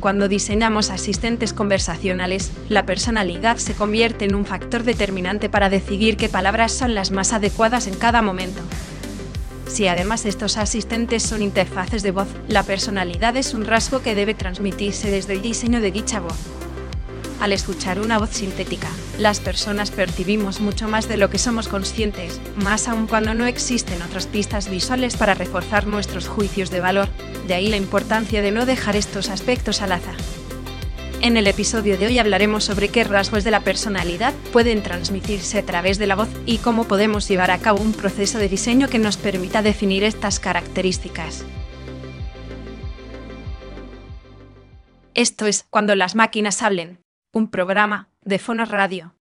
Cuando diseñamos asistentes conversacionales, la personalidad se convierte en un factor determinante para decidir qué palabras son las más adecuadas en cada momento. Si además estos asistentes son interfaces de voz, la personalidad es un rasgo que debe transmitirse desde el diseño de dicha voz. Al escuchar una voz sintética, las personas percibimos mucho más de lo que somos conscientes, más aún cuando no existen otras pistas visuales para reforzar nuestros juicios de valor, de ahí la importancia de no dejar estos aspectos al azar. En el episodio de hoy hablaremos sobre qué rasgos de la personalidad pueden transmitirse a través de la voz y cómo podemos llevar a cabo un proceso de diseño que nos permita definir estas características. Esto es Cuando las máquinas hablen, un programa de Fonos Radio.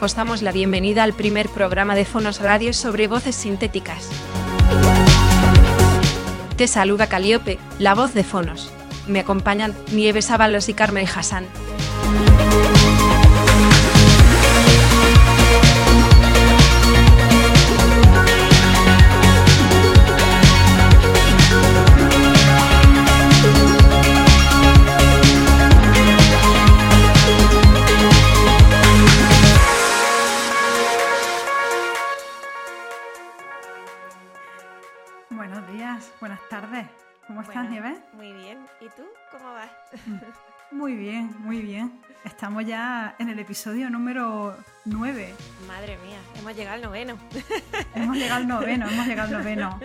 Os damos la bienvenida al primer programa de Fonos Radio sobre voces sintéticas. Te saluda Caliope, la voz de Fonos. Me acompañan Nieves Ábalos y Carmen Hassan. Tú? ¿Cómo vas? Muy bien, muy bien. Estamos ya en el episodio número 9. Madre mía, hemos llegado al noveno. Hemos llegado al noveno, hemos llegado al noveno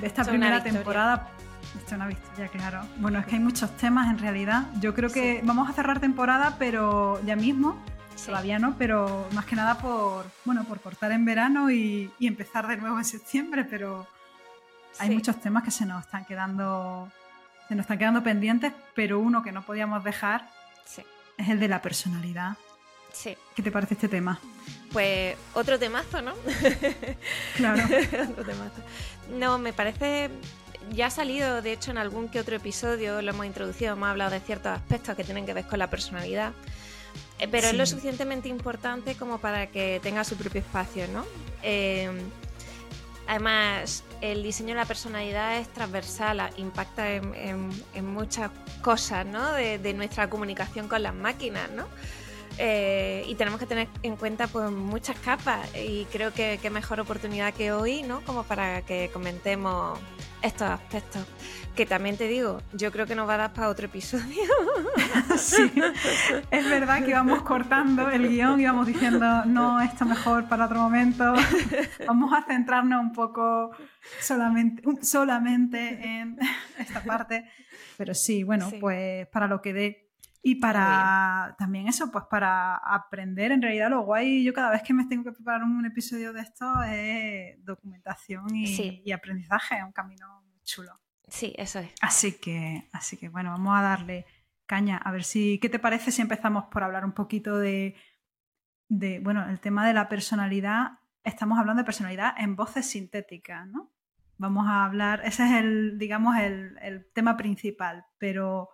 de esta primera temporada. Esto es una victoria, claro. Bueno, es que hay muchos temas en realidad. Yo creo que vamos a cerrar temporada, pero ya mismo. Sí. Todavía no, pero más que nada por, bueno, por cortar en verano y, y empezar de nuevo en septiembre, pero hay Sí. muchos temas que se nos están quedando se nos están quedando pendientes, pero uno que no podíamos dejar Sí, es el de la personalidad. sí. ¿Qué te parece este tema? Pues otro temazo, ¿no? Claro. otro temazo. No, me parece. Ya ha salido, de hecho, en algún que otro episodio lo hemos introducido, hemos hablado de ciertos aspectos que tienen que ver con la personalidad. Eh, Pero es lo suficientemente importante como para que tenga su propio espacio, ¿no? Eh, además, el diseño de la personalidad es transversal, impacta en, muchas cosas, ¿no? De, de nuestra comunicación con las máquinas, ¿no? Eh, y tenemos que tener en cuenta pues muchas capas y creo que qué mejor oportunidad que hoy, ¿no? Como para que comentemos estos aspectos. Que también te digo, yo creo que nos va a dar para otro episodio. sí. Es verdad que íbamos cortando el guion y íbamos diciendo, no, esto mejor para otro momento. Vamos a centrarnos un poco solamente, solamente en esta parte. Pero sí, bueno, Sí. pues para lo que dé. Y para también eso, pues para aprender, en realidad lo guay, yo cada vez que me tengo que preparar un episodio de esto es documentación y, Sí. y aprendizaje, es un camino muy chulo. Sí, eso es. Así que, así que bueno, vamos a darle caña. A ver si, ¿qué te parece si empezamos por hablar un poquito de, de bueno, el tema de la personalidad? Estamos hablando de personalidad en voces sintéticas, ¿no? Vamos a hablar, ese es el, digamos, el, el tema principal, pero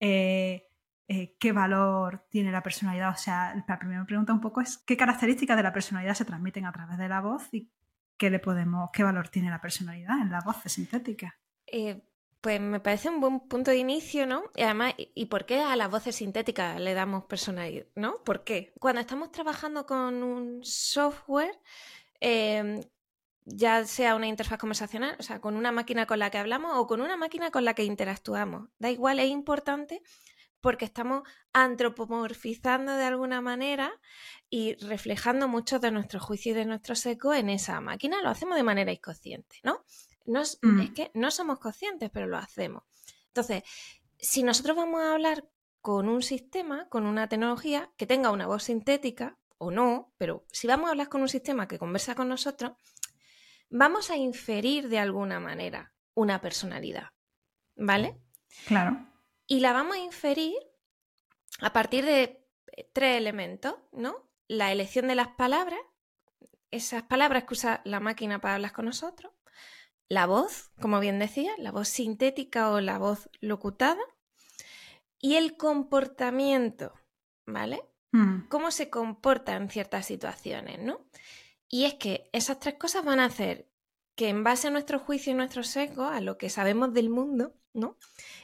eh, eh, ¿qué valor tiene la personalidad? O sea, la primera pregunta un poco es ¿qué características de la personalidad se transmiten a través de la voz y qué le podemos, qué valor tiene la personalidad en las voces sintéticas? Eh, pues me parece un buen punto de inicio, ¿no? Y además, ¿y- ¿y por qué a las voces sintéticas le damos personalidad? ¿No? ¿Por qué? Cuando estamos trabajando con un software, eh, ya sea una interfaz conversacional, o sea, con una máquina con la que hablamos o con una máquina con la que interactuamos, da igual, es importante porque estamos antropomorfizando de alguna manera y reflejando muchos de nuestros juicios y de nuestros ecos en esa máquina. Lo hacemos de manera inconsciente, ¿no? No es, Mm. es que no somos conscientes, pero lo hacemos. Entonces, si nosotros vamos a hablar con un sistema, con una tecnología que tenga una voz sintética o no, pero si vamos a hablar con un sistema que conversa con nosotros, vamos a inferir de alguna manera una personalidad, ¿vale? Claro. Y la vamos a inferir a partir de tres elementos, ¿no? La elección de las palabras, esas palabras que usa la máquina para hablar con nosotros, la voz, como bien decía, la voz sintética o la voz locutada, y el comportamiento, ¿vale? Mm. Cómo se comporta en ciertas situaciones, ¿no? Y es que esas tres cosas van a hacer que en base a nuestro juicio y nuestro sesgo, a lo que sabemos del mundo, ¿no?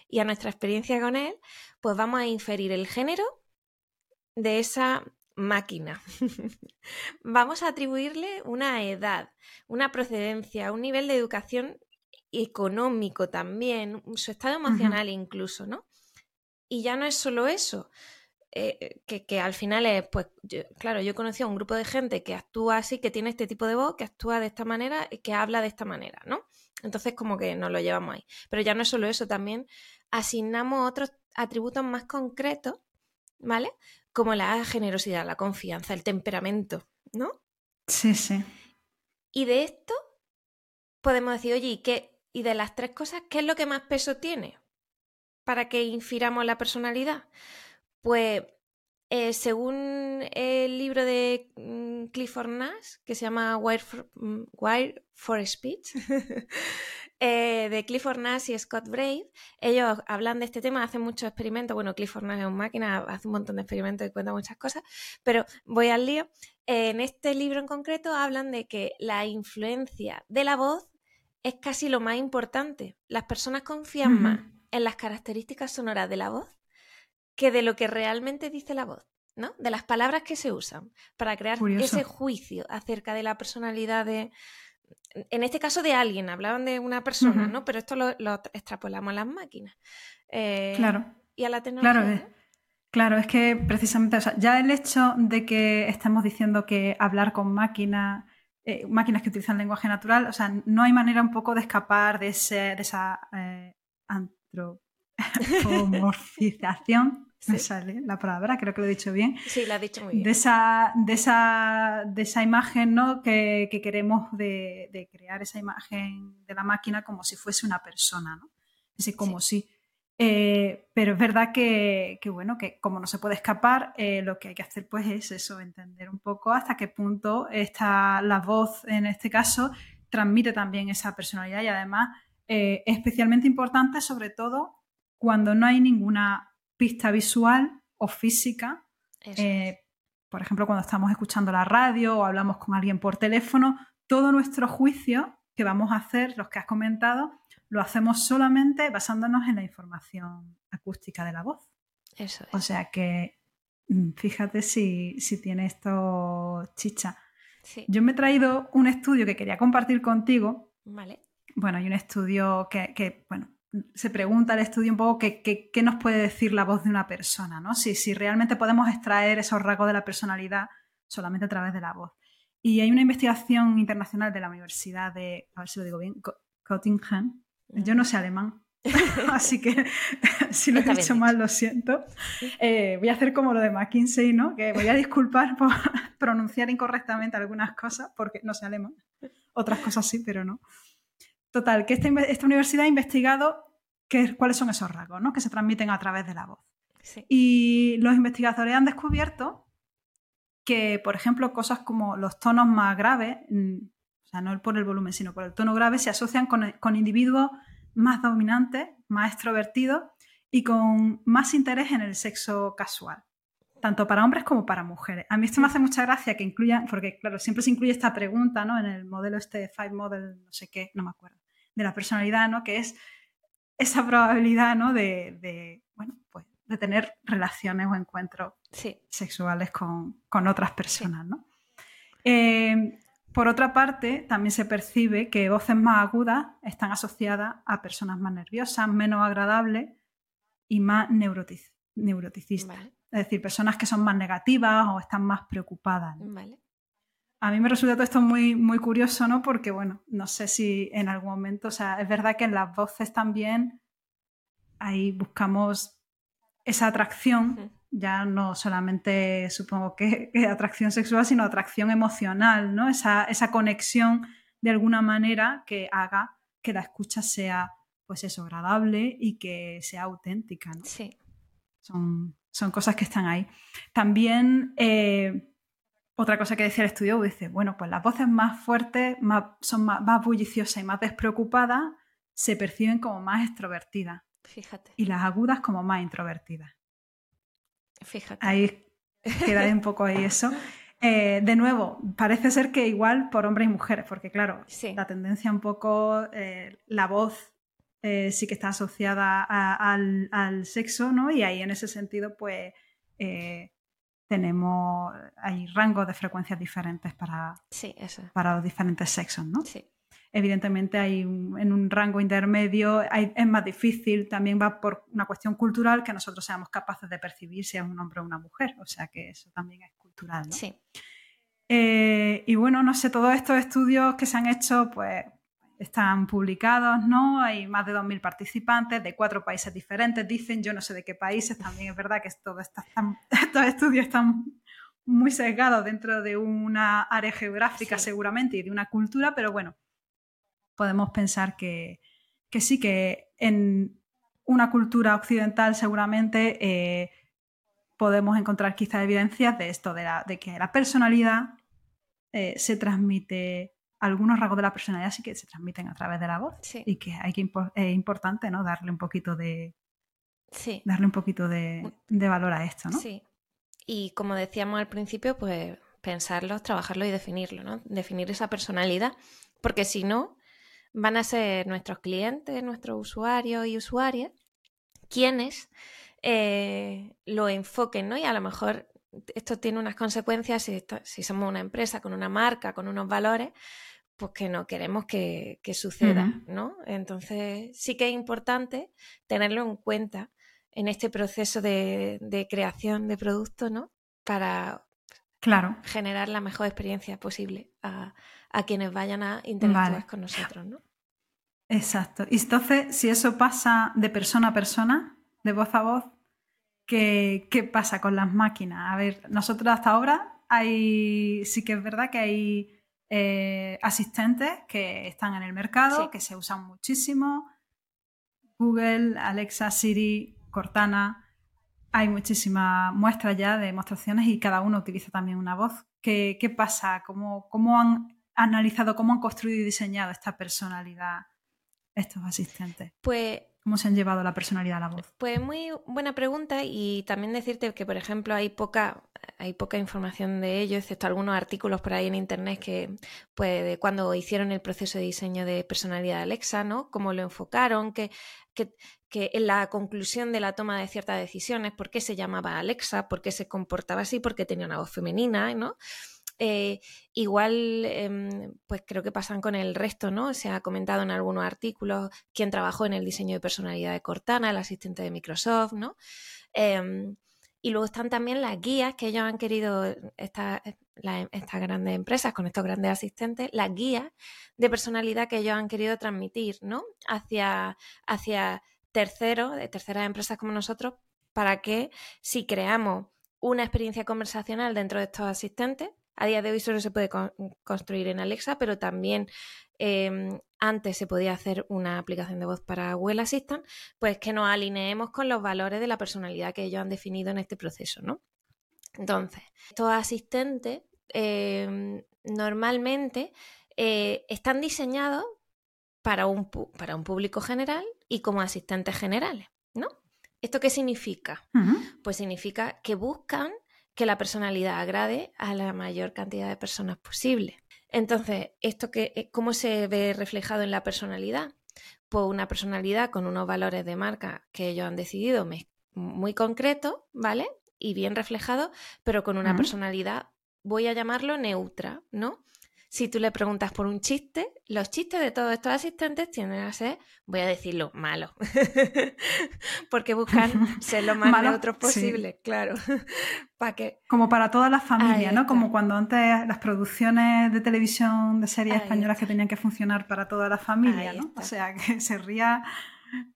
Y a nuestra experiencia con él, pues vamos a inferir el género de esa máquina. vamos a atribuirle una edad, una procedencia, un nivel de educación económico también, su estado emocional incluso, ¿no? Y ya no es solo eso, eh, que, al final es, pues, claro, yo he conocido a un grupo de gente que actúa así, que tiene este tipo de voz, que actúa de esta manera y que habla de esta manera, ¿no? Entonces como que nos lo llevamos ahí. Pero ya no es solo eso, también asignamos otros atributos más concretos, ¿vale? Como la generosidad, la confianza, el temperamento, ¿no? Sí, sí. Y de esto podemos decir, oye, ¿y, qué, y de las tres cosas, qué es lo que más peso tiene para que infiramos la personalidad? Pues eh, según el libro de mm, Clifford Nash, que se llama Wire for, mm, Speech, eh, de Clifford Nash y Scott Brave, ellos hablan de este tema, hacen muchos experimentos. Bueno, Clifford Nash es una máquina, hace un montón de experimentos y cuenta muchas cosas, pero voy al lío. en este libro en concreto hablan de que la influencia de la voz es casi lo más importante. Las personas confían más en las características sonoras de la voz que de lo que realmente dice la voz, ¿no? De las palabras que se usan para crear ese juicio acerca de la personalidad de, en este caso de alguien, hablaban de una persona, ¿no? Pero esto lo, extrapolamos a las máquinas. Eh, claro. Y a la tecnología. Claro, es, claro, es que precisamente, o sea, ya el hecho de que estemos diciendo que hablar con máquinas, eh, máquinas que utilizan lenguaje natural, o sea, no hay manera un poco de escapar de, ese, de esa eh, antropomorfización me sale la palabra, creo que lo he dicho bien. Sí, lo has dicho muy bien. De esa, de esa, de esa imagen ¿no? que, queremos de, crear esa imagen de la máquina como si fuese una persona, ¿no? Ese como si. Eh, pero es verdad que, bueno, que como no se puede escapar, eh, lo que hay que hacer pues es eso, entender un poco hasta qué punto está la voz, en este caso, transmite también esa personalidad y además eh, es especialmente importante sobre todo cuando no hay ninguna pista visual o física. Eh, por ejemplo, cuando estamos escuchando la radio o hablamos con alguien por teléfono, todo nuestro juicio que vamos a hacer, los que has comentado, lo hacemos solamente basándonos en la información acústica de la voz. Eso es. O sea que mm, fíjate si, tiene esto chicha. Yo me he traído un estudio que quería compartir contigo. Vale. Bueno, hay un estudio que, que bueno, se pregunta el estudio un poco qué, nos puede decir la voz de una persona, ¿no? Si, si realmente podemos extraer esos rasgos de la personalidad solamente a través de la voz. Y hay una investigación internacional de la Universidad de, a ver si lo digo bien, Göttingen. Yo no sé alemán, así que si lo he dicho mal, lo siento. Eh, voy a hacer como lo de McKinsey, ¿no? Que voy a disculpar por pronunciar incorrectamente algunas cosas, porque no sé alemán. Otras cosas sí, pero no. Total, que esta, universidad ha investigado cuáles son esos rasgos ¿no? que se transmiten a través de la voz. Y los investigadores han descubierto que, por ejemplo, cosas como los tonos más graves, mm, o sea, no por el volumen, sino por el tono grave, se asocian con, con individuos más dominantes, más extrovertidos y con más interés en el sexo casual, tanto para hombres como para mujeres. A mí esto me hace mucha gracia que incluyan, porque claro, siempre se incluye esta pregunta, ¿no? En el modelo este Five Model, no sé qué, no me acuerdo de la personalidad, ¿no? Que es esa probabilidad, ¿no? De, bueno, pues de tener relaciones o encuentros sexuales con, otras personas, ¿no? Eh, por otra parte, también se percibe que voces más agudas están asociadas a personas más nerviosas, menos agradables y más neuroticistas. Es decir, personas que son más negativas o están más preocupadas. Vale. A mí me resulta todo esto muy, muy curioso, ¿no? Porque, bueno, no sé si en algún momento, o sea, es verdad que en las voces también ahí buscamos esa atracción, ya no solamente supongo que, atracción sexual, sino atracción emocional, ¿no? Esa, esa conexión de alguna manera que haga que la escucha sea pues eso, agradable y que sea auténtica. ¿no? Sí. Son, son cosas que están ahí. También eh, otra cosa que decía el estudio, dice, bueno, pues las voces más fuertes más, son más, más bulliciosas y más despreocupadas se perciben como más extrovertidas. Fíjate. Y las agudas como más introvertidas. Fíjate. Ahí queda un poco ahí eso. Eh, de nuevo, parece ser que igual por hombres y mujeres, porque claro, Sí. la tendencia un poco, eh, la voz eh, sí que está asociada a- al, al sexo, ¿no? Y ahí en ese sentido, pues tenemos, hay rangos de frecuencias diferentes para, Sí, eso. es. para los diferentes sexos, ¿no? Sí. Evidentemente hay un- en un rango intermedio hay- es más difícil, también va por una cuestión cultural que nosotros seamos capaces de percibir si es un hombre o una mujer, o sea que eso también es cultural. ¿no? Sí. Eh, y bueno, no sé, todos estos estudios que se han hecho, pues están publicados, ¿no? Hay más de 2.000 participantes de cuatro países diferentes, dicen, yo no sé de qué países, también es verdad que todo está- están- estos estudios están muy sesgados dentro de una área geográfica Sí. seguramente y de una cultura, pero bueno, podemos pensar que, que sí, que en una cultura occidental seguramente eh, podemos encontrar quizá evidencias de esto, de, la- de que la personalidad eh, se transmite, algunos rasgos de la personalidad sí que se transmiten a través de la voz Sí. y que hay que impo- es importante ¿no? darle un poquito de Sí. darle un poquito de, de valor a esto, ¿no? Sí. Y como decíamos al principio, pues pensarlo, trabajarlo y definirlo, ¿no? Definir esa personalidad, porque si no, van a ser nuestros clientes, nuestros usuarios y usuarias quienes eh, lo enfoquen, ¿no? Y a lo mejor esto tiene unas consecuencias si, si somos una empresa con una marca, con unos valores, pues que no queremos que, que suceda. ¿no? Entonces sí que es importante tenerlo en cuenta en este proceso de, de creación de producto, ¿no? Para Claro. generar la mejor experiencia posible a, a quienes vayan a interactuar Vale. con nosotros, ¿no? Exacto. Y entonces, si eso pasa de persona a persona, de voz a voz, ¿qué, qué pasa con las máquinas? A ver, nosotros hasta ahora hay, sí que es verdad que hay eh, asistentes que están en el mercado, Sí. que se usan muchísimo. Google, Alexa, Siri, Cortana. Hay muchísimas muestras ya de demostraciones y cada uno utiliza también una voz. ¿Qué, qué pasa? ¿Cómo, ¿Cómo han analizado, cómo han construido y diseñado esta personalidad estos asistentes? Pues ¿Cómo se han llevado la personalidad a la voz? Pues muy buena pregunta y también decirte que, por ejemplo, hay poca, hay poca información de ello, excepto algunos artículos por ahí en internet que, pues, de cuando hicieron el proceso de diseño de personalidad de Alexa, ¿no? Cómo lo enfocaron, que, que, que en la conclusión de la toma de ciertas decisiones, por qué se llamaba Alexa, por qué se comportaba así, porque tenía una voz femenina, ¿no? Eh, igual, em, pues creo que pasan con el resto, ¿no? Se ha comentado en algunos artículos quién trabajó en el diseño de personalidad de Cortana, el asistente de Microsoft, ¿no? Em, y luego están también las guías que ellos han querido, esta- la- estas grandes empresas con estos grandes asistentes, las guías de personalidad que ellos han querido transmitir, ¿no? Hacia, hacia terceros, de terceras empresas como nosotros, para que si creamos una experiencia conversacional dentro de estos asistentes, a día de hoy solo se puede con- construir en Alexa, pero también eh, antes se podía hacer una aplicación de voz para Google Assistant, pues que nos alineemos con los valores de la personalidad que ellos han definido en este proceso, ¿no? Entonces, estos asistentes eh, normalmente eh, están diseñados para un, pu- para un público general y como asistentes generales, ¿no? ¿Esto qué significa? Pues significa que buscan que la personalidad agrade a la mayor cantidad de personas posible. Entonces, ¿esto que, eh, cómo se ve reflejado en la personalidad? Pues una personalidad con unos valores de marca que ellos han decidido muy concretos, ¿vale? Y bien reflejados, pero con una personalidad, voy a llamarlo neutra, ¿no? Si tú le preguntas por un chiste, los chistes de todos estos asistentes tienden a ser, voy a decirlo, malos. Porque buscan ser lo más Malos, neutros sí. posible, claro. Para que. Como para todas las familias, Ahí ¿no? Como cuando antes las producciones de televisión de series Ahí españolas que tenían que funcionar para toda la familia, Ahí ¿no? está. O sea, que se ría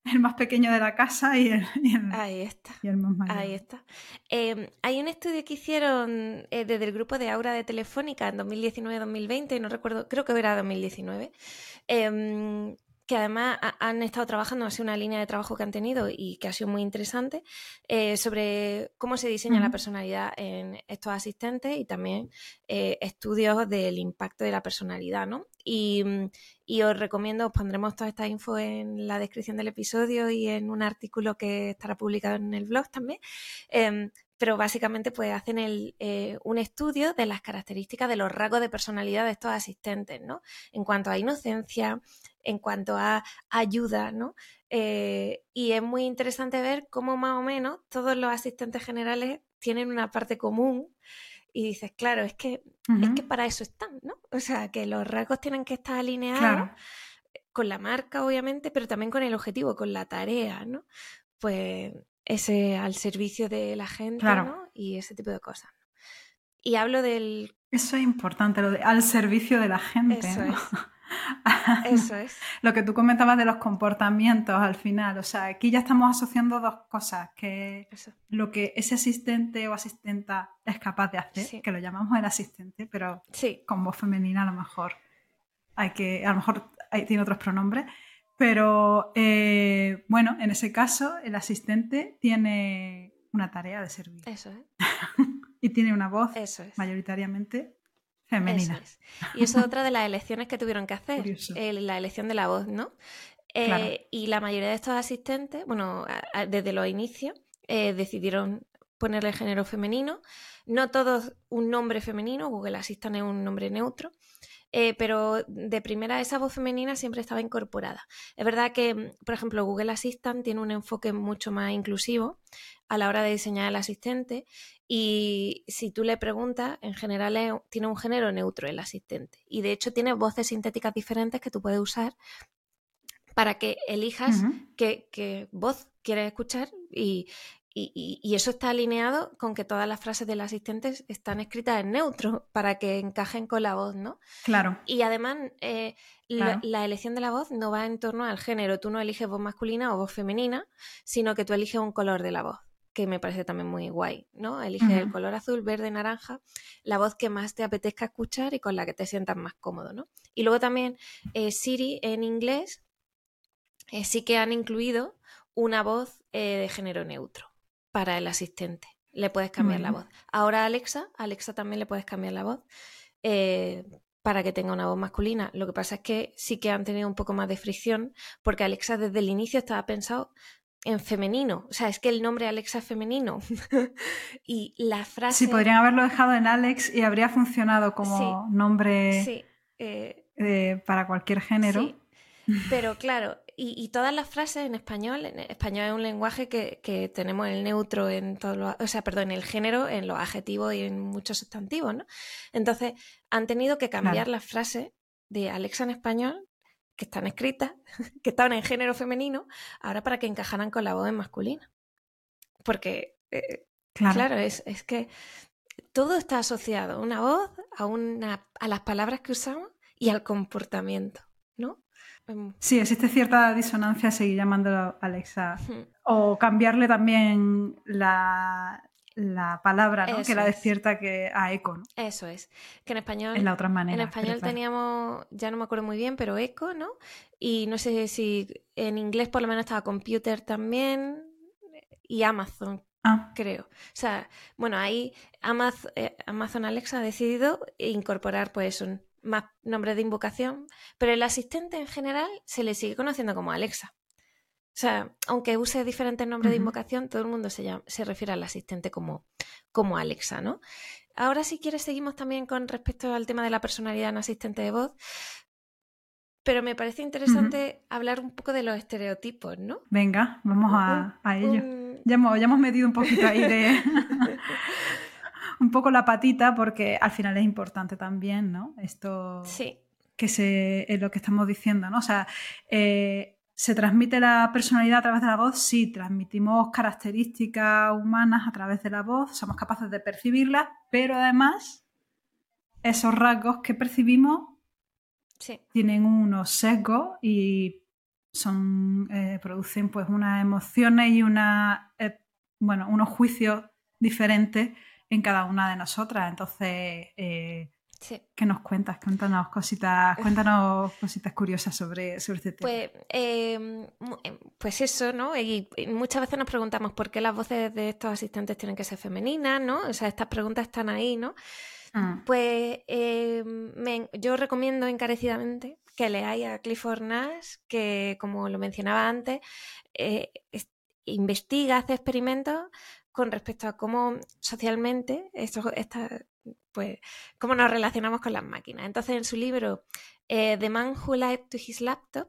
el más pequeño de la casa y el, y el, Ahí está. y el más mayor. Ahí está. Eh, hay un estudio que hicieron eh, desde el grupo de Aura de Telefónica en 2019-2020, no recuerdo, creo que era 2019, em, que además han estado trabajando, ha sido una línea de trabajo que han tenido y que ha sido muy interesante, eh, sobre cómo se diseña la personalidad en estos asistentes y también eh, estudios del impacto de la personalidad, ¿no? Y, os recomiendo, os pondremos toda esta info en la descripción del episodio y en un artículo que estará publicado en el blog también, em, pero básicamente pues hacen eh, un estudio de las características de los rasgos de personalidad de estos asistentes, ¿no? En cuanto a inocencia, en cuanto a ayuda, ¿no? Eh, y es muy interesante ver cómo más o menos todos los asistentes generales tienen una parte común y dices, claro, es que, es que para eso están, ¿no? O sea, que los rasgos tienen que estar alineados con la marca, obviamente, pero también con el objetivo, con la tarea, ¿no? Pues ese al servicio de la gente ¿no? y ese tipo de cosas. Y hablo del... Eso es importante, lo de al servicio de la gente. Eso es. Eso es. lo que tú comentabas de los comportamientos al final. O sea, aquí ya estamos asociando dos cosas, que lo que ese asistente o asistenta es capaz de hacer, que lo llamamos el asistente, pero con voz femenina a lo mejor hay que, a lo mejor tiene otros pronombres. Pero eh, bueno, en ese caso, el asistente tiene una tarea de servir. Eso es. y tiene una voz mayoritariamente femenina. Y eso es otra de las elecciones que tuvieron que hacer, la elección de la voz, ¿no? Eh, y la mayoría de estos asistentes, bueno, desde los inicios, eh, decidieron ponerle género femenino. No todos un nombre femenino, Google Assistant es un nombre neutro. Eh, pero de primera esa voz femenina siempre estaba incorporada. Es verdad que, mm, por ejemplo, Google Assistant tiene un enfoque mucho más inclusivo a la hora de diseñar el asistente y si tú le preguntas, en general tiene un género neutro el asistente y de hecho tiene voces sintéticas diferentes que tú puedes usar para que elijas qué, qué, voz quieres escuchar y, y, eso está alineado con que todas las frases del asistente están escritas en neutro para que encajen con la voz, ¿no? Claro. Y además, eh, La, elección de la voz no va en torno al género. Tú no eliges voz masculina o voz femenina, sino que tú eliges un color de la voz, que me parece también muy guay, ¿no? Eliges el color azul, verde, naranja, la voz que más te apetezca escuchar y con la que te sientas más cómodo, ¿no? Y luego también eh, Siri en inglés eh, sí que han incluido una voz de género neutro para el asistente. Le puedes cambiar la voz. Ahora Alexa, Alexa también le puedes cambiar la voz eh, para que tenga una voz masculina. Lo que pasa es que sí que han tenido un poco más de fricción porque Alexa desde el inicio estaba pensado en femenino. O sea, es que el nombre Alexa es femenino. y la frase... Sí, podrían haberlo dejado en Alex y habría funcionado como nombre eh, para cualquier género. Sí. Pero claro, y, todas las frases en español, en español es un lenguaje que, tenemos el neutro en todos los, o sea, perdón, el género, en los adjetivos y en muchos sustantivos, ¿no? Entonces, han tenido que cambiar las frases de Alexa en español, que están escritas, que estaban en género femenino, ahora para que encajaran con la voz en masculina. Porque, eh, claro, es, es, que todo está asociado, una voz, a, una, a las palabras que usamos y al comportamiento, ¿no? Sí, existe cierta disonancia seguir llamándolo Alexa. O cambiarle también la, palabra, ¿no? que la despierta que a eco. Eso es. Que en español. En la otra manera. En español teníamos, ya no me acuerdo muy bien, pero eco, ¿no? Y no sé si en inglés por lo menos estaba computer también y Amazon. Ah. Creo. O sea, bueno, ahí eh, Amazon Alexa ha decidido incorporar pues un más nombre de invocación, pero el asistente en general se le sigue conociendo como Alexa. O sea, aunque use diferentes nombres de invocación, todo el mundo se, se refiere al asistente como, como Alexa, ¿no? Ahora, si quieres, seguimos también con respecto al tema de la personalidad en asistente de voz, pero me parece interesante hablar un poco de los estereotipos, ¿no? Venga, vamos a, ello. Ya, hemos, ya hemos metido un poquito ahí de... un poco la patita porque al final es importante también, ¿no? Esto sí. que se, es lo que estamos diciendo, ¿no? O sea, eh, ¿se transmite la personalidad a través de la voz? Sí, transmitimos características humanas a través de la voz, somos capaces de percibirlas, pero además esos rasgos que percibimos tienen unos sesgos y son, eh, producen pues unas emociones y una, eh, bueno, unos juicios diferentes en cada una de nosotras. Entonces, eh, ¿Qué nos cuentas? Cuéntanos cositas, cuéntanos cositas curiosas sobre, sobre este tema. Pues, em, pues eso, ¿no? Y, muchas veces nos preguntamos por qué las voces de estos asistentes tienen que ser femeninas, ¿no? O sea, estas preguntas están ahí, ¿no? Mm. Pues em, yo recomiendo encarecidamente que leáis a Clifford Nash, que como lo mencionaba antes, eh, investiga, hace experimentos con respecto a cómo socialmente esto, esta, pues, cómo nos relacionamos con las máquinas. Entonces, en su libro eh, The Man Who Lied to His Laptop,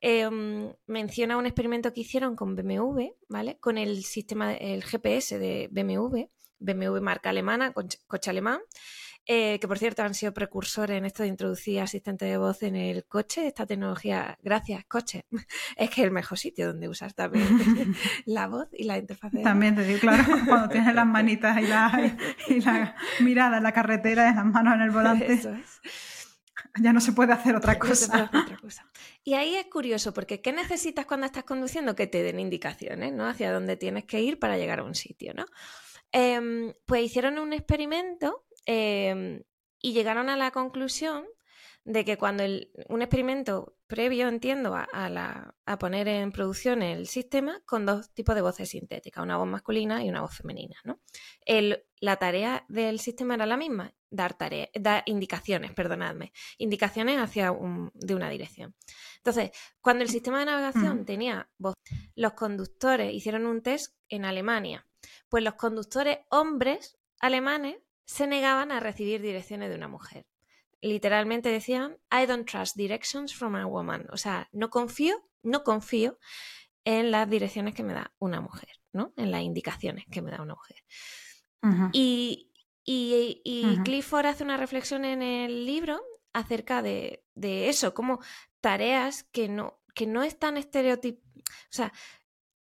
em, menciona un experimento que hicieron con BMW, ¿vale? Con el sistema, el GPS de BMW, BMW marca alemana, coche alemán, eh, que por cierto han sido precursores en esto de introducir asistente de voz en el coche. Esta tecnología, gracias, coche, es que es el mejor sitio donde usar también la voz y la interfaz. También te digo, claro, cuando tienes las manitas y la, y la mirada en la carretera y las manos en el volante. Ya no se puede hacer otra cosa. otra cosa. Y ahí es curioso, porque ¿qué necesitas cuando estás conduciendo? Que te den indicaciones, ¿no? Hacia dónde tienes que ir para llegar a un sitio, ¿no? Em, pues hicieron un experimento Em, y llegaron a la conclusión de que cuando un experimento previo, entiendo, a, poner en producción el sistema con dos tipos de voces sintéticas, una voz masculina y una voz femenina. ¿no? la tarea del sistema era la misma, dar, dar indicaciones, perdonadme, indicaciones hacia de una dirección. Entonces, cuando el sistema de navegación tenía voz, los conductores hicieron un test en Alemania, pues los conductores hombres alemanes se negaban a recibir direcciones de una mujer. Literalmente decían, I don't trust directions from a woman. O sea, no confío, no confío en las direcciones que me da una mujer, ¿no? En las indicaciones que me da una mujer. Y, Clifford hace una reflexión en el libro acerca de, eso, como tareas que no, que no están estereotip... O sea,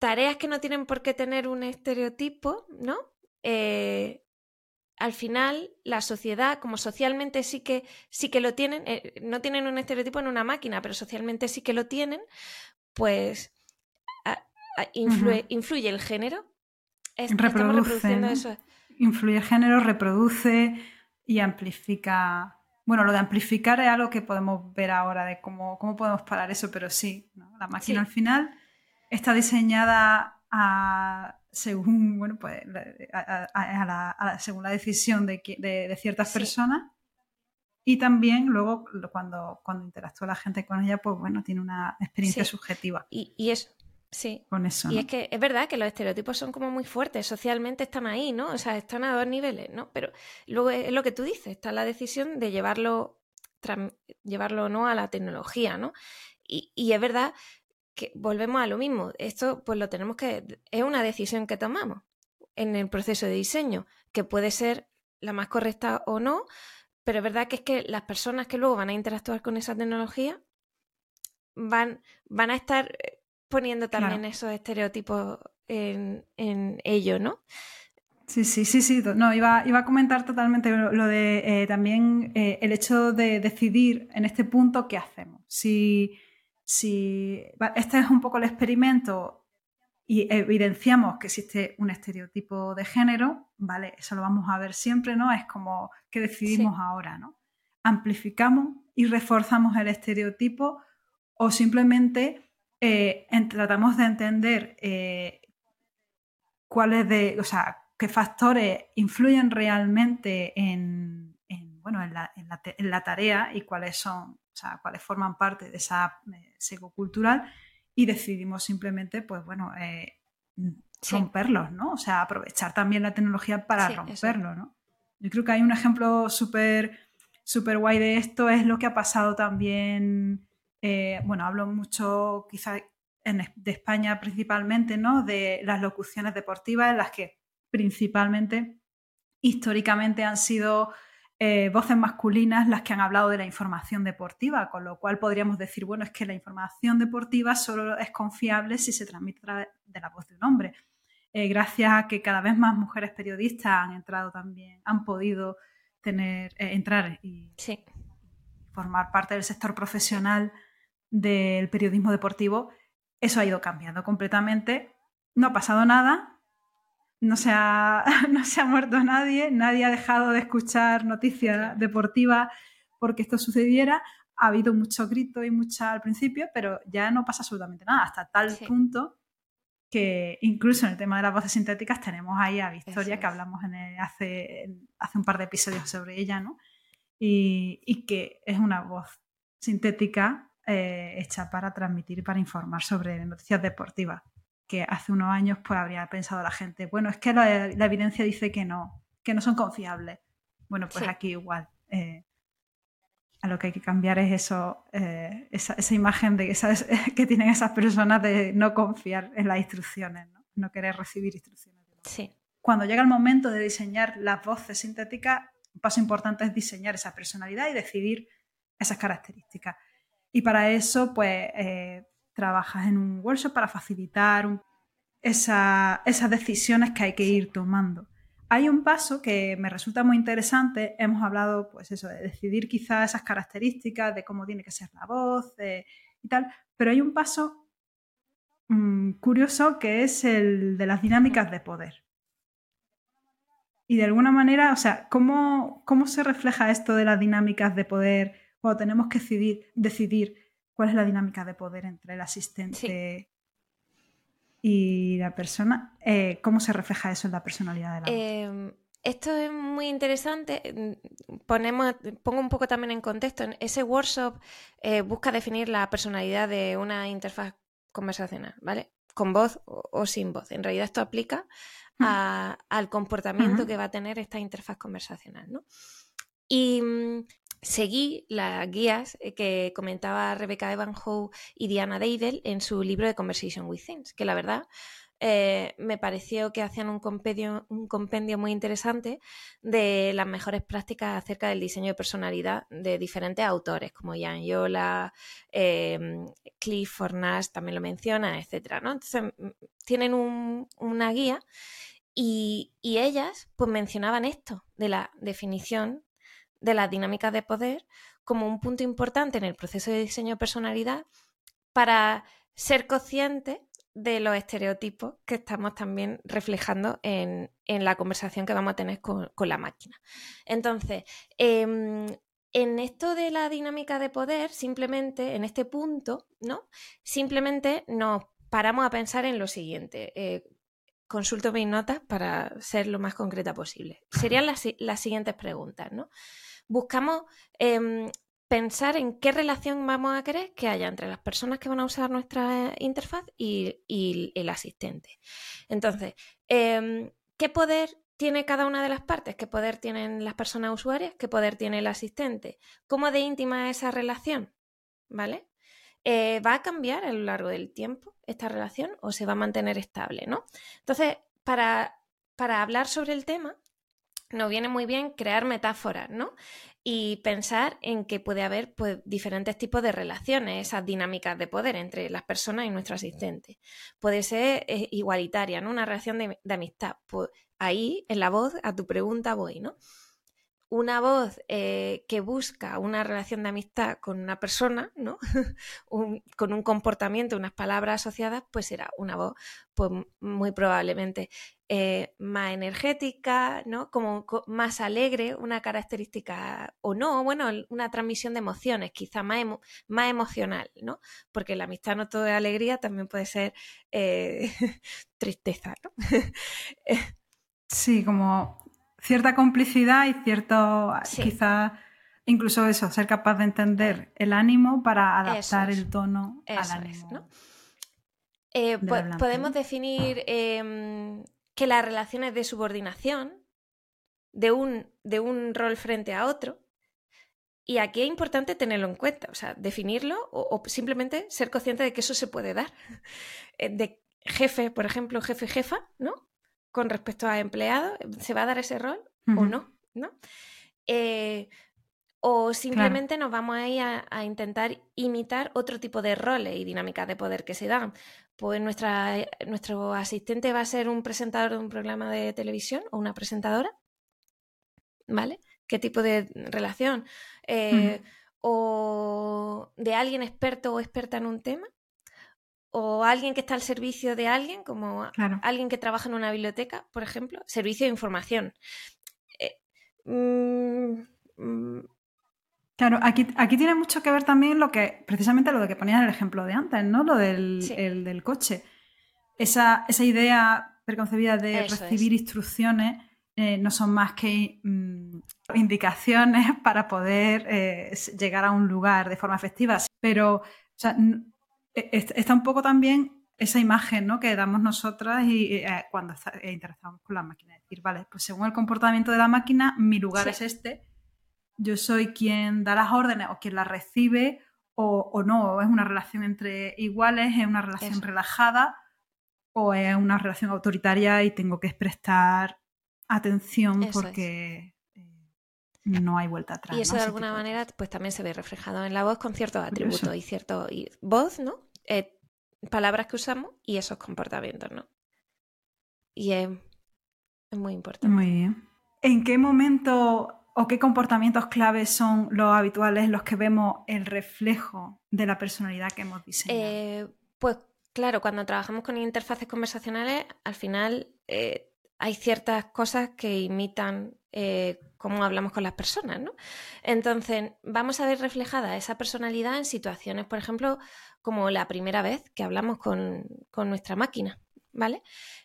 tareas que no tienen por qué tener un estereotipo, ¿no? Eh, al final la sociedad, como socialmente sí que, sí que lo tienen, eh, no tienen un estereotipo en una máquina, pero socialmente sí que lo tienen, pues influye, el género. reproduce, eso. Influye el género, reproduce y amplifica. Bueno, lo de amplificar es algo que podemos ver ahora de cómo, cómo podemos parar eso, pero sí, la máquina al final está diseñada a según, bueno, pues, a, la, según la decisión de, de, ciertas personas. Y también luego cuando, cuando interactúa la gente con ella, pues bueno, tiene una experiencia subjetiva. Y, y eso, sí. Con eso. Y es que es verdad que los estereotipos son como muy fuertes, socialmente están ahí, ¿no? O sea, están a dos niveles, ¿no? Pero luego es lo que tú dices, está la decisión de llevarlo, llevarlo o no a la tecnología, ¿no? Y, y es verdad volvemos a lo mismo. Esto pues lo tenemos que... Es una decisión que tomamos en el proceso de diseño, que puede ser la más correcta o no, pero es verdad que es que las personas que luego van a interactuar con esa tecnología van, van a estar eh, poniendo también esos estereotipos en, en ello, ¿no? Sí, sí, sí, sí. No, iba, iba a comentar totalmente lo, de eh, también eh, el hecho de decidir en este punto qué hacemos. Si, si este es un poco el experimento y evidenciamos que existe un estereotipo de género, ¿vale? Eso lo vamos a ver siempre, ¿no? Es como que decidimos ahora, ¿no? Amplificamos y reforzamos el estereotipo o simplemente eh, tratamos de entender eh, cuáles de, o sea, qué factores influyen realmente en, bueno, en la, tarea y cuáles son o sea, cuáles forman parte de esa eh, cultural y decidimos simplemente, pues bueno, eh, romperlos, ¿no? O sea, aprovechar también la tecnología para romperlo, ¿no? Yo creo que hay un ejemplo súper súper guay de esto, es lo que ha pasado también, eh, bueno, hablo mucho quizá de España principalmente, ¿no? De las locuciones deportivas en las que principalmente históricamente han sido eh, voces masculinas las que han hablado de la información deportiva, con lo cual podríamos decir, bueno, es que la información deportiva solo es confiable si se transmite a través de la voz de un hombre. Eh, gracias a que cada vez más mujeres periodistas han entrado también, han podido tener, eh, entrar y formar parte del sector profesional del periodismo deportivo, eso ha ido cambiando completamente. No ha pasado nada, no se, ha, no se ha muerto nadie, nadie ha dejado de escuchar noticias deportivas porque esto sucediera. Ha habido mucho grito y mucha al principio, pero ya no pasa absolutamente nada, hasta tal punto que incluso en el tema de las voces sintéticas tenemos ahí a Victoria, que hablamos en hace, hace un par de episodios sobre ella, ¿no? Y, y que es una voz sintética eh, hecha para transmitir y para informar sobre noticias deportivas, que hace unos años pues habría pensado la gente, bueno, es que la, evidencia dice que no, que no son confiables. Bueno, pues aquí igual. Eh, a lo que hay que cambiar es eso, eh, esa, imagen de esas, que tienen esas personas de no confiar en las instrucciones, no, no querer recibir instrucciones. Sí. Cuando llega el momento de diseñar las voces sintéticas, un paso importante es diseñar esa personalidad y decidir esas características. Y para eso, pues, eh, trabajas en un workshop para facilitar esas decisiones que hay que ir tomando. Hay un paso que me resulta muy interesante. Hemos hablado, pues eso, de decidir quizás esas características, de cómo tiene que ser la voz y tal, pero hay un paso mm, curioso que es el de las dinámicas de poder. Y de alguna manera, o sea, ¿cómo, cómo se refleja esto de las dinámicas de poder cuando tenemos que decidir, decidir cuál es la dinámica de poder entre el asistente y la persona? Eh, ¿Cómo se refleja eso en la personalidad de la eh, Esto es muy interesante. Ponemos, pongo un poco también en contexto. Ese workshop eh, busca definir la personalidad de una interfaz conversacional, ¿vale? Con voz o, sin voz. En realidad esto aplica al comportamiento que va a tener esta interfaz conversacional, ¿no? Y mm, seguí las guías eh, que comentaba Rebecca Evanhoe y Diana Deidel en su libro de Conversation with Things, que la verdad eh, me pareció que hacían un compendio, un compendio muy interesante de las mejores prácticas acerca del diseño de personalidad de diferentes autores, como Jan Yola, eh, Cliff Fornas también lo menciona, etc. ¿no? Entonces, tienen una guía y, y ellas pues mencionaban esto de la definición de las dinámicas de poder como un punto importante en el proceso de diseño de personalidad para ser consciente de los estereotipos que estamos también reflejando en, la conversación que vamos a tener con, la máquina. Entonces, em, en esto de la dinámica de poder, simplemente, en este punto, ¿no? Simplemente nos paramos a pensar en lo siguiente. Eh, consulto mis notas para ser lo más concreta posible. Serían las, las siguientes preguntas, ¿no? Buscamos em, pensar en qué relación vamos a querer que haya entre las personas que van a usar nuestra interfaz y, el asistente. Entonces, em, ¿qué poder tiene cada una de las partes? ¿Qué poder tienen las personas usuarias? ¿Qué poder tiene el asistente? ¿Cómo de íntima es esa relación? ¿Vale? Eh, ¿Va a cambiar a lo largo del tiempo esta relación o se va a mantener estable? ¿no? Entonces, para, para hablar sobre el tema, nos viene muy bien crear metáforas, ¿no? Y pensar en que puede haber pues, diferentes tipos de relaciones, esas dinámicas de poder entre las personas y nuestro asistente. Puede ser eh, igualitaria, ¿no? Una relación de, de amistad. Pues ahí, en la voz, a tu pregunta voy, ¿no? Una voz eh, que busca una relación de amistad con una persona, ¿no? con un comportamiento, unas palabras asociadas, pues será una voz pues, muy probablemente eh, más energética, ¿no? Como más alegre, una característica o no, bueno, una transmisión de emociones, quizá más, más emocional, ¿no? Porque la amistad no todo es alegría, también puede ser eh, tristeza, ¿no? sí, como cierta complicidad y cierto, quizá incluso eso, ser capaz de entender el ánimo para adaptar el tono al ánimo. Eh, podemos definir em, que las relaciones de subordinación de un, de un rol frente a otro, y aquí es importante tenerlo en cuenta, o sea, definirlo o, simplemente ser consciente de que eso se puede dar. Eh, de jefe, por ejemplo, jefe-jefa, ¿no? Con respecto a empleado? ¿Se va a dar ese rol o no? ¿no? Eh, o simplemente nos vamos a ir a, intentar imitar otro tipo de roles y dinámicas de poder que se dan. Pues nuestra, nuestro asistente va a ser un presentador de un programa de televisión o una presentadora. ¿Vale? ¿Qué tipo de relación? Eh, o de alguien experto o experta en un tema o alguien que está al servicio de alguien, como alguien que trabaja en una biblioteca, por ejemplo, servicio de información. Eh, mm, mm. Claro, aquí, aquí tiene mucho que ver también lo que, precisamente lo de que ponías el ejemplo de antes, ¿no? Lo del, del coche. Esa, esa, idea preconcebida de recibir instrucciones eh, no son más que mm, indicaciones para poder eh, llegar a un lugar de forma efectiva. Pero o sea, está un poco también esa imagen ¿no? que damos nosotras y, eh, cuando eh, interactuamos con la máquina. Es decir, vale, pues según el comportamiento de la máquina, mi lugar es este. Yo soy quien da las órdenes o quien las recibe o, no. es una relación entre iguales, es una relación relajada o es una relación autoritaria y tengo que prestar atención porque no hay vuelta atrás. Y eso de alguna manera pues también se ve reflejado en la voz con ciertos atributos y cierto voz, ¿no? Eh, palabras que usamos y esos comportamientos, ¿no? Y es, muy importante. Muy bien. ¿En qué momento o qué comportamientos claves son los habituales los que vemos el reflejo de la personalidad que hemos diseñado? Eh, pues claro, cuando trabajamos con interfaces conversacionales, al final eh, hay ciertas cosas que imitan cómo hablamos con las personas, ¿no? Entonces, vamos a ver reflejada esa personalidad en situaciones, por ejemplo, como la primera vez que hablamos con, nuestra máquina, ¿vale?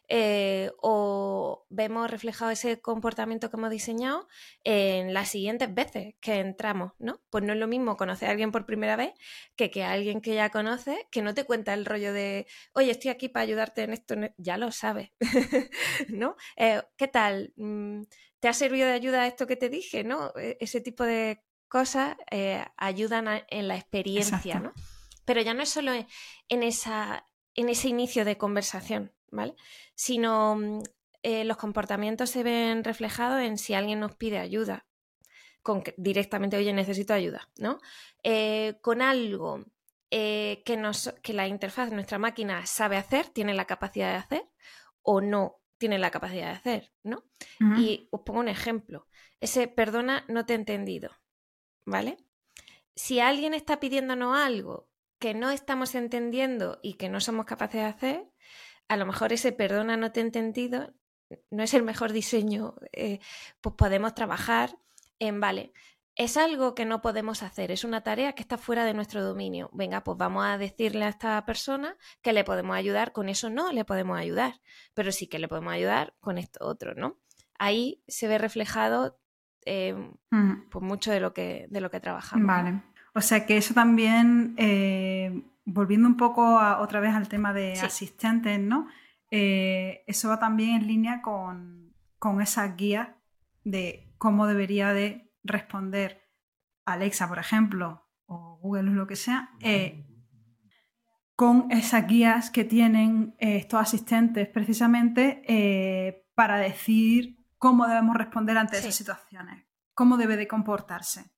Eh, o vemos reflejado ese comportamiento que hemos diseñado en las siguientes veces que entramos, ¿no? Pues no es lo mismo conocer a alguien por primera vez que que alguien que ya conoce, que no te cuenta el rollo de, oye, estoy aquí para ayudarte en esto, ya lo sabes, ¿no? Eh, ¿Qué tal? Mm, ¿Te ha servido de ayuda esto que te dije, no? E, ese tipo de cosas eh, ayudan en la experiencia, ¿no? Pero ya no es solo en, esa, en ese inicio de conversación, ¿vale? Sino mm, eh, los comportamientos se ven reflejados en si alguien nos pide ayuda, con directamente, oye, necesito ayuda, ¿no? Eh, con algo eh, que, nos, que la interfaz de nuestra máquina sabe hacer, tiene la capacidad de hacer, o no tiene la capacidad de hacer, ¿no? Y os pongo un ejemplo. Ese perdona, no te he entendido, ¿vale? Si alguien está pidiéndonos algo que no estamos entendiendo y que no somos capaces de hacer, a lo mejor ese perdona no te he entendido no es el mejor diseño, eh, pues podemos trabajar en, vale, es algo que no podemos hacer, es una tarea que está fuera de nuestro dominio. Venga, pues vamos a decirle a esta persona que le podemos ayudar, con eso no le podemos ayudar, pero sí que le podemos ayudar con esto otro, ¿no? Ahí se ve reflejado eh, pues mucho de lo que, de lo que trabajamos. Vale. O sea que eso también, eh, volviendo un poco otra vez al tema de asistentes, ¿no? Eh, eso va también en línea con, con esa guía de cómo debería de responder Alexa, por ejemplo, o Google o lo que sea, eh, con esas guías que tienen estos asistentes precisamente para decir cómo debemos responder ante esas situaciones, cómo debe de comportarse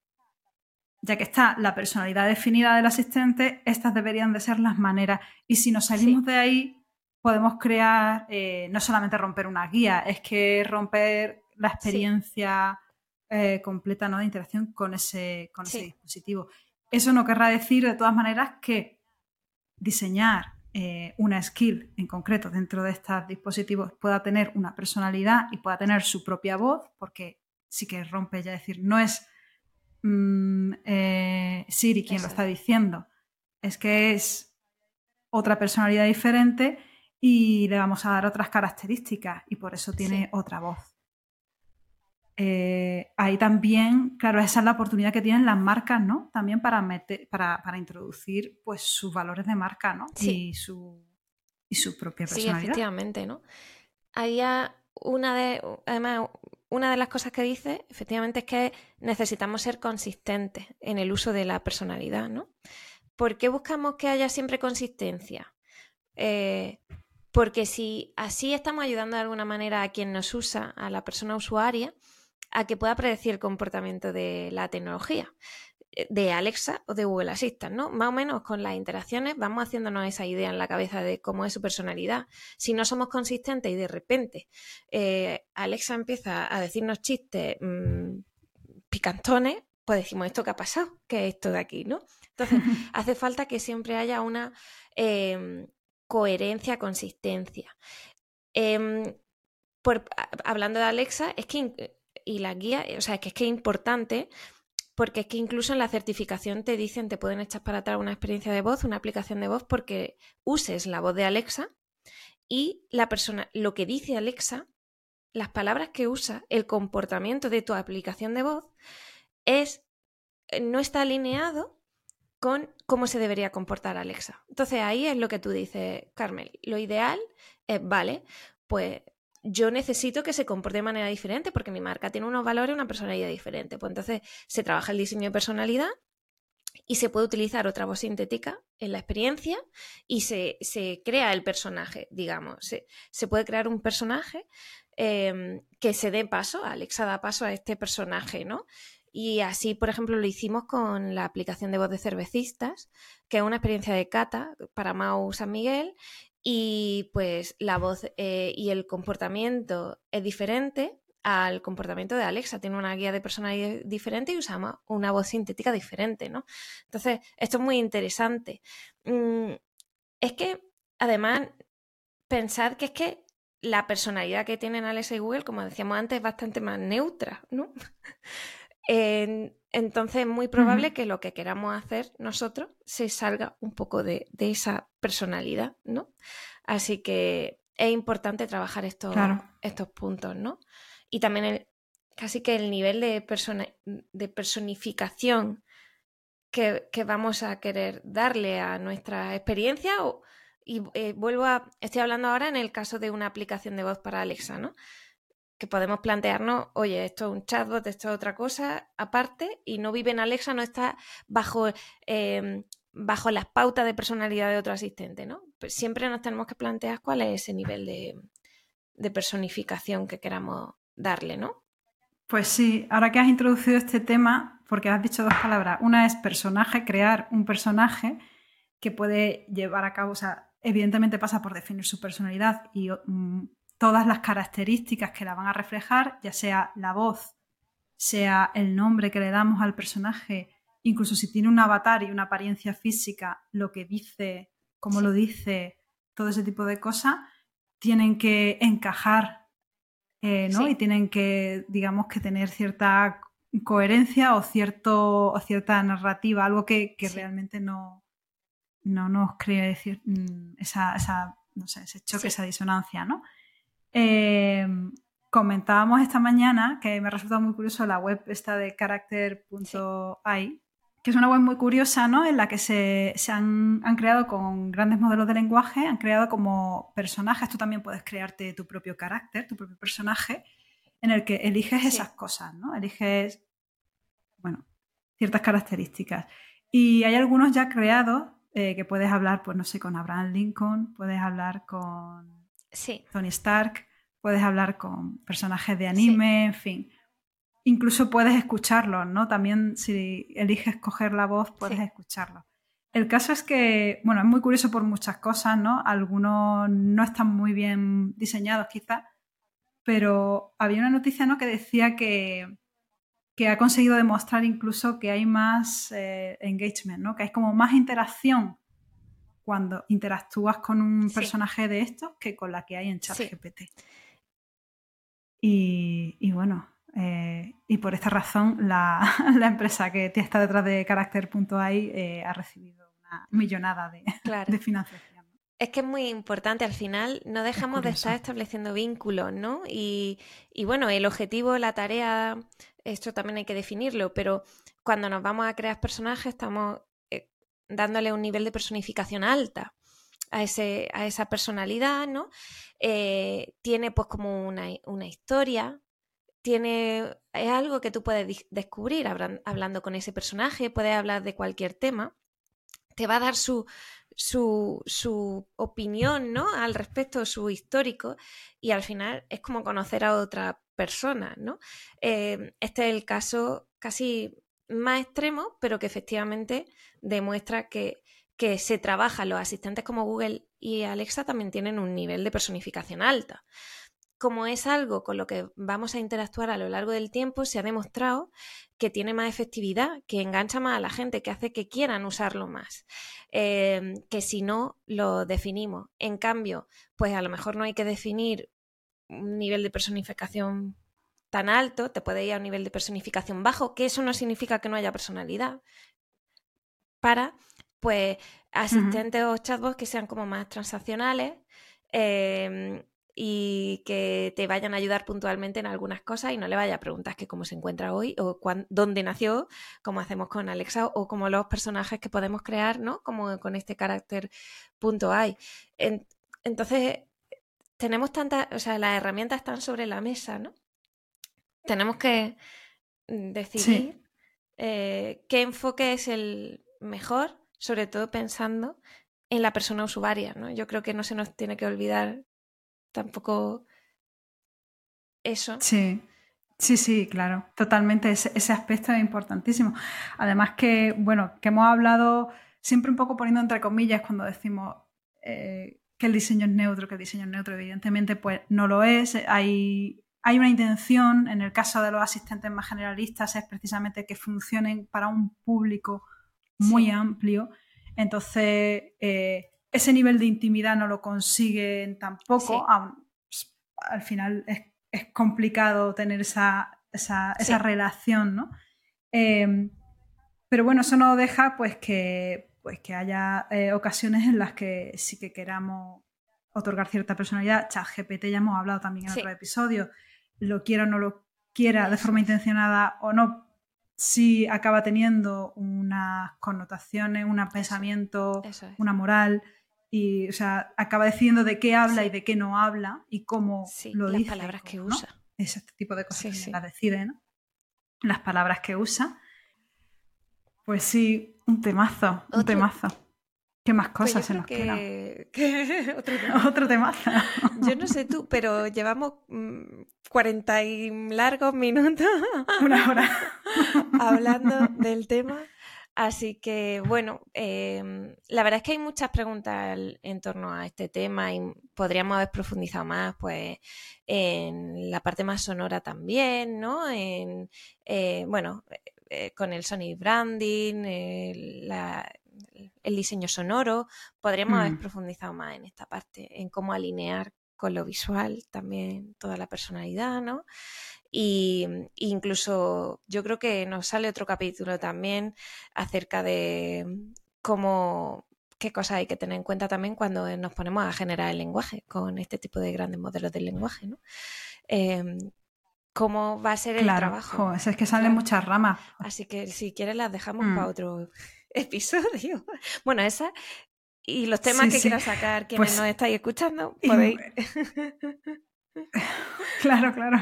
ya que está la personalidad definida del asistente, estas deberían de ser las maneras. Y si nos salimos de ahí, podemos crear, eh, no solamente romper una guía, es que romper la experiencia eh, completa ¿no? de interacción con ese, con ese dispositivo. Eso no querrá decir, de todas maneras, que diseñar eh, una skill en concreto dentro de estos dispositivos pueda tener una personalidad y pueda tener su propia voz, porque sí que rompe ya decir, no es Mm, eh, Siri quien lo está diciendo. Es que es otra personalidad diferente y le vamos a dar otras características y por eso tiene otra voz. Eh, ahí también, claro, esa es la oportunidad que tienen las marcas, ¿no? También para, meter, para, introducir pues, sus valores de marca, ¿no? Y, su, y su propia personalidad. Sí, efectivamente, ¿no? Hay una de, además, una de las cosas que dice, efectivamente, es que necesitamos ser consistentes en el uso de la personalidad, ¿no? ¿Por qué buscamos que haya siempre consistencia? Eh, porque si así estamos ayudando de alguna manera a quien nos usa, a la persona usuaria, a que pueda predecir el comportamiento de la tecnología. De Alexa o de Google Assistant, ¿no? Más o menos con las interacciones vamos haciéndonos esa idea en la cabeza de cómo es su personalidad. Si no somos consistentes y de repente eh, Alexa empieza a decirnos chistes mm, picantones, pues decimos, ¿esto qué ha pasado? ¿Qué es esto de aquí, no? Entonces, hace falta que siempre haya una, em, coherencia, consistencia. Em, hablando de Alexa, es que y la guía, o sea, que es que es importante porque es que incluso en la certificación te dicen, te pueden echar para atrás una experiencia de voz, una aplicación de voz, porque uses la voz de Alexa y la persona, lo que dice Alexa, las palabras que usa, el comportamiento de tu aplicación de voz, es, eh, no está alineado con cómo se debería comportar Alexa. Entonces ahí es lo que tú dices, Carmel. Lo ideal es, vale, pues yo necesito que se comporte de manera diferente porque mi marca tiene unos valores y una personalidad diferente. Pues entonces se trabaja el diseño de personalidad y se puede utilizar otra voz sintética en la experiencia y se, crea el personaje, digamos. Se, puede crear un personaje em, que se dé paso, Alexa da paso a este personaje, ¿no? Y así, por ejemplo, lo hicimos con la aplicación de voz de cervecistas, que es una experiencia de cata para Mau San Miguel, y pues la voz eh, y el comportamiento es diferente al comportamiento de Alexa. Tiene una guía de personalidad diferente y usamos una voz sintética diferente, ¿no? Entonces, esto es muy interesante. Mm, es que, además, pensad que es que la personalidad que tienen Alexa y Google, como decíamos antes, es bastante más neutra, ¿no? entonces es muy probable que lo que queramos hacer nosotros se salga un poco de, esa personalidad, ¿no? Así que es importante trabajar estos, estos puntos, ¿no? Y también casi que el nivel de, de personificación que, vamos a querer darle a nuestra experiencia. y eh, vuelvo a, estoy hablando ahora en el caso de una aplicación de voz para Alexa, ¿no? Que podemos plantearnos, oye, esto es un chatbot, esto es otra cosa aparte, y no vive en Alexa, no está bajo, em, bajo las pautas de personalidad de otro asistente, ¿no? Pues siempre nos tenemos que plantear cuál es ese nivel de, de personificación que queramos darle, ¿no? Pues sí, ahora que has introducido este tema, porque has dicho dos palabras, una es personaje, crear un personaje que puede llevar a cabo, o sea, evidentemente pasa por definir su personalidad y mm, todas las características que la van a reflejar, ya sea la voz, sea el nombre que le damos al personaje, incluso si tiene un avatar y una apariencia física, lo que dice, cómo lo dice, todo ese tipo de cosas, tienen que encajar, eh, ¿no? Y tienen que, digamos, que tener cierta coherencia o, cierto, o cierta narrativa, algo que, realmente no, no nos crea decir, mm, esa, esa, no sé, ese choque, esa disonancia, ¿no? Em, comentábamos esta mañana que me ha resultado muy curioso la web esta de character.ai, que es una web muy curiosa, ¿no? En la que se, han, creado con grandes modelos de lenguaje, han creado como personajes. Tú también puedes crearte tu propio carácter, tu propio personaje, en el que eliges esas cosas, ¿no? Eliges, bueno, ciertas características. Y hay algunos ya creados eh, que puedes hablar, pues no sé, con Abraham Lincoln, puedes hablar con Tony Stark, puedes hablar con personajes de anime, en fin. Incluso puedes escucharlos, ¿no? También si eliges coger la voz, puedes escucharlos. El caso es que, bueno, es muy curioso por muchas cosas, ¿no? Algunos no están muy bien diseñados quizás, pero había una noticia, ¿no? Que decía que, que ha conseguido demostrar incluso que hay más eh, engagement, ¿no? Que hay como más interacción cuando interactúas con un personaje de estos que con la que hay en ChatGPT. Y, bueno, eh, y por esta razón la, empresa que está detrás de Character.ai eh, ha recibido una millonada de, financiación. Es que es muy importante, al final no dejamos de estar estableciendo vínculos, ¿no? Y, y, bueno, el objetivo, la tarea, esto también hay que definirlo, pero cuando nos vamos a crear personajes estamos dándole un nivel de personificación alta a, ese, a esa personalidad, ¿no? Eh, tiene pues como una, historia, tiene, es algo que tú puedes descubrir hablando con ese personaje, puedes hablar de cualquier tema, te va a dar su, su, opinión ¿no? al respecto, su histórico, y al final es como conocer a otra persona, ¿no? Eh, este es el caso casi más extremo, pero que efectivamente demuestra que, se trabaja, los asistentes como Google y Alexa también tienen un nivel de personificación alta. como es algo con lo que vamos a interactuar a lo largo del tiempo, se ha demostrado que tiene más efectividad, que engancha más a la gente, que hace que quieran usarlo más, em, que si no lo definimos. En cambio, pues a lo mejor no hay que definir un nivel de personificación tan alto, te puede ir a un nivel de personificación bajo, que eso no significa que no haya personalidad, para pues asistentes o chatbots que sean como más transaccionales em, y que te vayan a ayudar puntualmente en algunas cosas y no le vaya a preguntar que cómo se encuentra hoy o dónde nació, como hacemos con Alexa o como los personajes que podemos crear, ¿no? Como con este carácter punto .ai. entonces, tenemos tantas, o sea, las herramientas están sobre la mesa, ¿no? Tenemos que decidir eh, qué enfoque es el mejor, sobre todo pensando en la persona usuaria, ¿no? Yo creo que no se nos tiene que olvidar tampoco eso. Sí. Sí, sí, claro, totalmente. Ese, aspecto es importantísimo. Además que, bueno, que hemos hablado siempre un poco poniendo entre comillas cuando decimos eh, que el diseño es neutro, que el diseño es neutro, evidentemente, pues no lo es. Hay, hay una intención, en el caso de los asistentes más generalistas, es precisamente que funcionen para un público muy amplio. Entonces, eh, ese nivel de intimidad no lo consiguen tampoco. Pues, al final es, complicado tener esa, relación, ¿no? Em, pero bueno, eso no deja pues que, pues, que haya eh, ocasiones en las que sí que queramos otorgar cierta personalidad. ChatGPT ya hemos hablado también en otro episodio. Lo quiera o no lo quiera, de forma intencionada o no, sí acaba teniendo unas connotaciones, un pensamiento, una moral y o sea, acaba decidiendo de qué habla y de qué no habla y cómo lo las dice. Las palabras que usa. Es este tipo de cosas que las decide, ¿no? Las palabras que usa. Pues sí, un temazo, un temazo. ¿Qué más pues cosas se nos quedan? Otro, tema. Otro. Yo no sé tú, pero llevamos 40 mm, y largos minutos. Una hora. hablando del tema. Así que, bueno, em, la verdad es que hay muchas preguntas en torno a este tema y podríamos haber profundizado más, pues, en la parte más sonora también, ¿no? En, eh, bueno, eh, con el Sony Branding, el, diseño sonoro, podríamos haber mm. profundizado más en esta parte, en cómo alinear con lo visual también toda la personalidad, ¿no? Y mm, incluso yo creo que nos sale otro capítulo también acerca de mm, cómo qué cosas hay que tener en cuenta también cuando nos ponemos a generar el lenguaje con este tipo de grandes modelos del lenguaje, ¿no? Em, cómo va a ser el trabajo. es que salen muchas ramas. Así que si quieres las dejamos para mm. otro episodio. Bueno, esa y los temas que quieras sacar, quienes pues, nos estáis escuchando, podéis. claro, claro.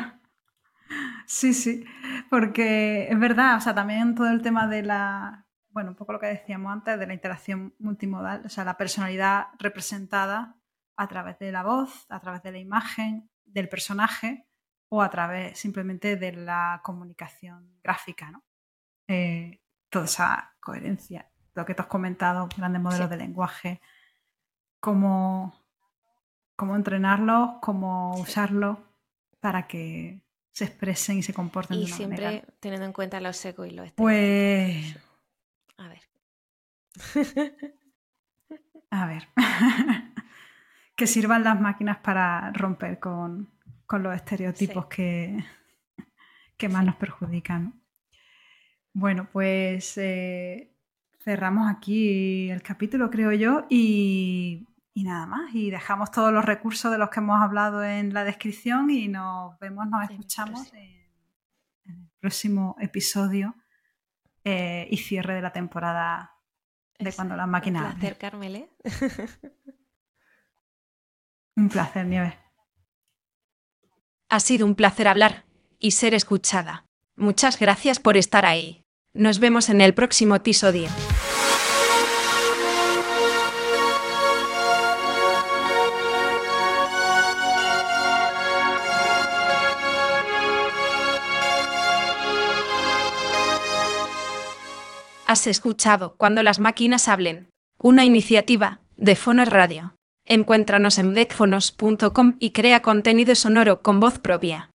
Sí, sí, porque es verdad, o sea, también todo el tema de la, bueno, un poco lo que decíamos antes, de la interacción multimodal, o sea, la personalidad representada a través de la voz, a través de la imagen, del personaje o a través simplemente de la comunicación gráfica, ¿no? Eh, toda esa coherencia, lo que tú has comentado, grandes modelos de lenguaje, cómo, cómo entrenarlos, cómo usarlos para que se expresen y se comporten. Y siempre teniendo en cuenta los secos y los Pues. A ver. A ver. que sirvan las máquinas para romper con, los estereotipos que, que más nos perjudican. Bueno, pues eh, cerramos aquí el capítulo, creo yo, y y nada más, y dejamos todos los recursos de los que hemos hablado en la descripción y nos vemos, nos escuchamos en, el próximo episodio eh, y cierre de la temporada de cuando las máquinas... Un placer, Carmele. un placer, Nieves. Ha sido un placer hablar y ser escuchada. Muchas gracias por estar ahí. Nos vemos en el próximo episodio. Has escuchado Cuando las máquinas hablen, una iniciativa de Fono Radio. Encuéntranos en decfonos.com y crea contenido sonoro con voz propia.